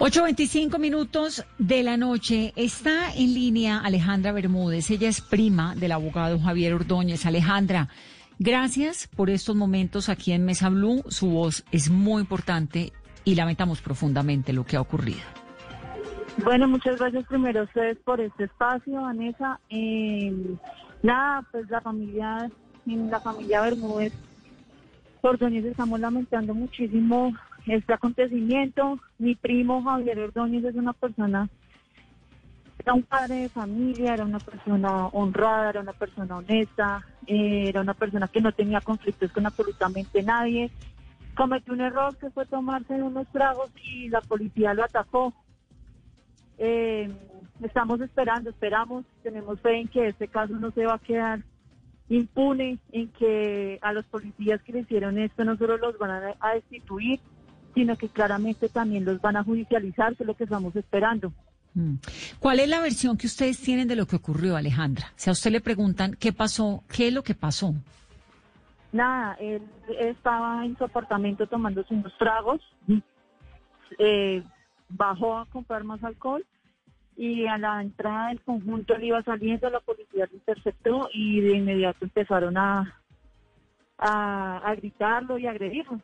8.25 minutos de la noche. Está en línea Alejandra Bermúdez. Ella es prima del abogado Javier Ordóñez. Alejandra, gracias por estos momentos aquí en Mesa Blue. Su voz es muy importante y lamentamos profundamente lo que ha ocurrido. Bueno, muchas gracias primero a ustedes por este espacio, Vanessa. Eh, nada, pues la familia, la familia Bermúdez Ordóñez estamos lamentando muchísimo este acontecimiento. Mi primo Javier Ordóñez es una persona, era un padre de familia, era una persona honrada, era una persona honesta, eh, era una persona que no tenía conflictos con absolutamente nadie. Cometió un error que fue tomarse unos tragos y la policía lo atacó. Eh, estamos esperando, esperamos, tenemos fe en que este caso no se va a quedar impune, en que a los policías que le hicieron esto no solo los van a, a destituir, sino que claramente también los van a judicializar, que es lo que estamos esperando. Mm. ¿Cuál es la versión que ustedes tienen de lo que ocurrió, Alejandra? Si a usted le preguntan qué pasó, ¿qué es lo que pasó? Nada, él estaba en su apartamento tomándose unos tragos, eh, bajó a comprar más alcohol y a la entrada del conjunto él iba saliendo, la policía lo interceptó y de inmediato empezaron a, a, a gritarlo y agredirlo.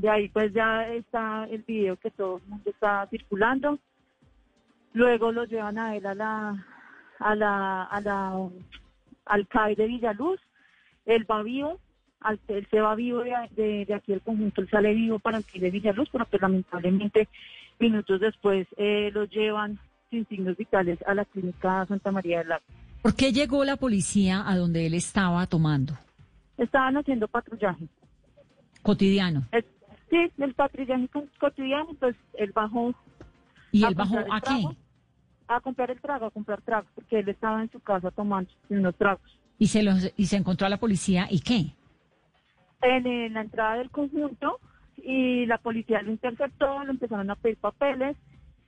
De ahí pues ya está el video que todo el mundo está circulando. Luego lo llevan a él a la, a la, a la, al CAI de Villaluz. Él va vivo, al, él se va vivo de, de, aquí el conjunto, él sale vivo para el CAI de Villaluz, pero pues lamentablemente minutos después eh, lo llevan sin signos vitales a la clínica Santa María del Lago. ¿Por qué llegó la policía a donde él estaba tomando? Estaban haciendo patrullaje. Cotidiano. Sí, el patrullaje cotidiano, pues él bajó. ¿Y él bajó a qué? A comprar el trago, a comprar tragos, porque él estaba en su casa tomando unos tragos. ¿Y se, los, y se encontró a la policía y qué? En, la entrada del conjunto y la policía lo interceptó, le empezaron a pedir papeles.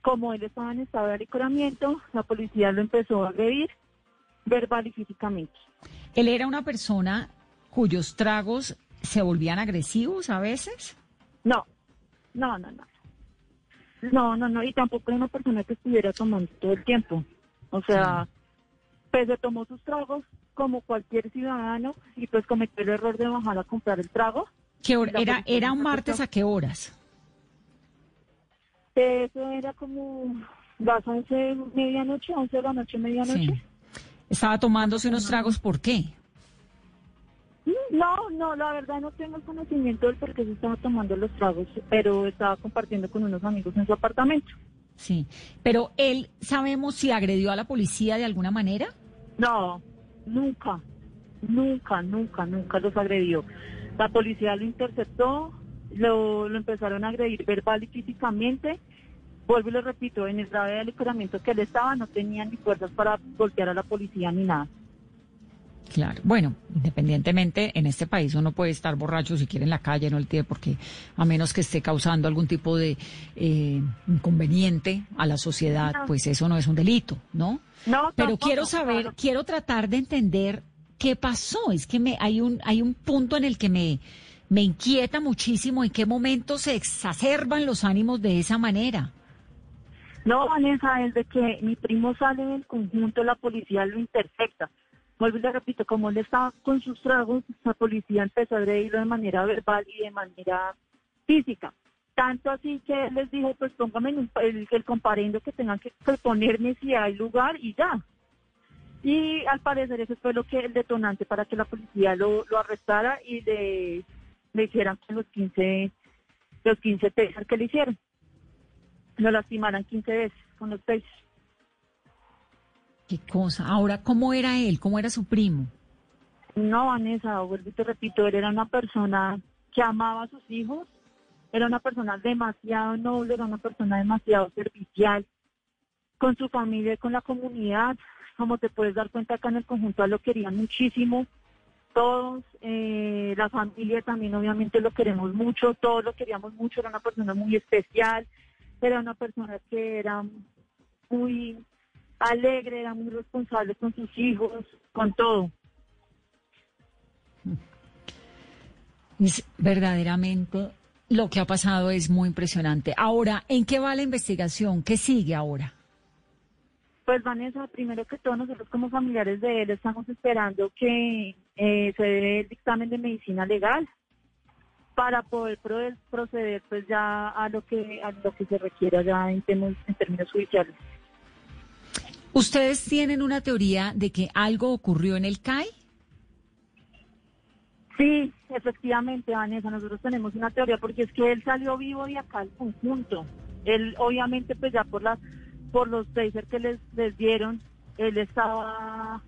Como él estaba en estado de alicoramiento, la policía lo empezó a agredir verbal y físicamente. ¿Él era una persona cuyos tragos se volvían agresivos a veces? No, no, no, no. No, no, no, y tampoco era una persona que estuviera tomando todo el tiempo. O sea, pues se tomó sus tragos como cualquier ciudadano y pues cometió el error de bajar a comprar el trago. ¿Qué hora? ¿Era, ¿Era un martes a qué horas? Eso era como las 11, medianoche, 11 de la noche, medianoche. Estaba tomándose unos tragos, ¿por qué? No, no, la verdad no tengo conocimiento del por qué se estaba tomando los tragos, pero estaba compartiendo con unos amigos en su apartamento. Sí, pero él, ¿sabemos si agredió a la policía de alguna manera? No, nunca, nunca, nunca, nunca los agredió. La policía lo interceptó, lo, lo empezaron a agredir verbal y físicamente. Vuelvo y lo repito, en el grave de alicoramiento que él estaba no tenía ni fuerzas para golpear a la policía ni nada. Claro. Bueno, independientemente, en este país uno puede estar borracho si quiere en la calle, no el tiene porque a menos que esté causando algún tipo de eh, inconveniente a la sociedad, pues eso no es un delito, ¿no? No. Pero quiero saber, quiero tratar de entender qué pasó. Es que me hay un hay un punto en el que me me inquieta muchísimo en qué momento se exacerban los ánimos de esa manera. No, Vanessa, es de que mi primo sale del conjunto, la policía lo intercepta vuelvo y le repito, como él estaba con sus tragos, la policía empezó a agredirlo de manera verbal y de manera física. Tanto así que les dijo, pues póngame el, el comparendo que tengan que, ponerme si hay lugar y ya. Y al parecer eso fue lo que el detonante para que la policía lo, lo arrestara y le, le hicieran los 15, los 15 pesos que le hicieron. Lo lastimaran 15 veces con los pesos. Qué cosa. Ahora, ¿cómo era él? ¿Cómo era su primo? No, Vanessa, vuelvo y te repito, él era una persona que amaba a sus hijos, era una persona demasiado noble, era una persona demasiado servicial con su familia y con la comunidad. Como te puedes dar cuenta acá en el conjunto, lo querían muchísimo. Todos, eh, la familia también obviamente lo queremos mucho, todos lo queríamos mucho, era una persona muy especial, era una persona que era muy alegre, era muy responsable con sus hijos, con todo. Es verdaderamente Lo que ha pasado es muy impresionante. Ahora, ¿en qué va la investigación? ¿Qué sigue ahora? Pues Vanessa, primero que todo nosotros como familiares de él estamos esperando que eh, se dé el dictamen de medicina legal para poder proceder pues ya a lo que a lo que se requiera ya en, en términos judiciales. ¿Ustedes tienen una teoría de que algo ocurrió en el CAI? Sí, efectivamente, Vanessa, nosotros tenemos una teoría porque es que él salió vivo de acá al conjunto. Él, obviamente, pues ya por las por los taser que les, les dieron, él estaba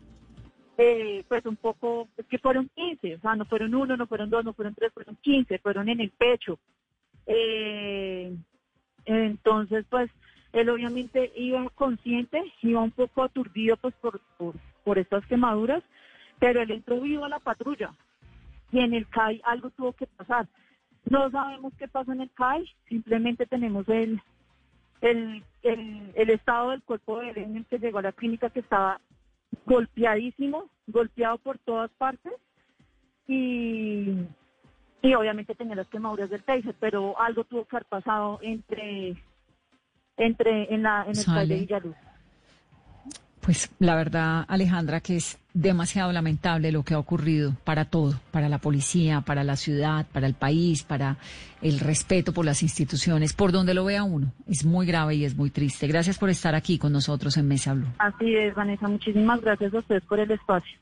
eh, pues un poco, es que fueron 15, o sea, no fueron uno, no fueron dos, no fueron tres, fueron 15, fueron en el pecho. Eh, entonces, pues, él obviamente iba consciente, iba un poco aturdido pues por, por, por estas quemaduras, pero él entró vivo a la patrulla y en el CAI algo tuvo que pasar. No sabemos qué pasó en el CAI, simplemente tenemos el, el, el, estado del cuerpo de el que llegó a la clínica que estaba golpeadísimo, golpeado por todas partes y, y obviamente tenía las quemaduras del taser, pero algo tuvo que haber pasado entre, entre en, la, en el CAI de Villaluz. Pues la verdad, Alejandra, que es demasiado lamentable lo que ha ocurrido para todo, para la policía, para la ciudad, para el país, para el respeto por las instituciones, por donde lo vea uno. Es muy grave y es muy triste. Gracias por estar aquí con nosotros en Mesa Blue. Así es, Vanessa. Muchísimas gracias a ustedes por el espacio.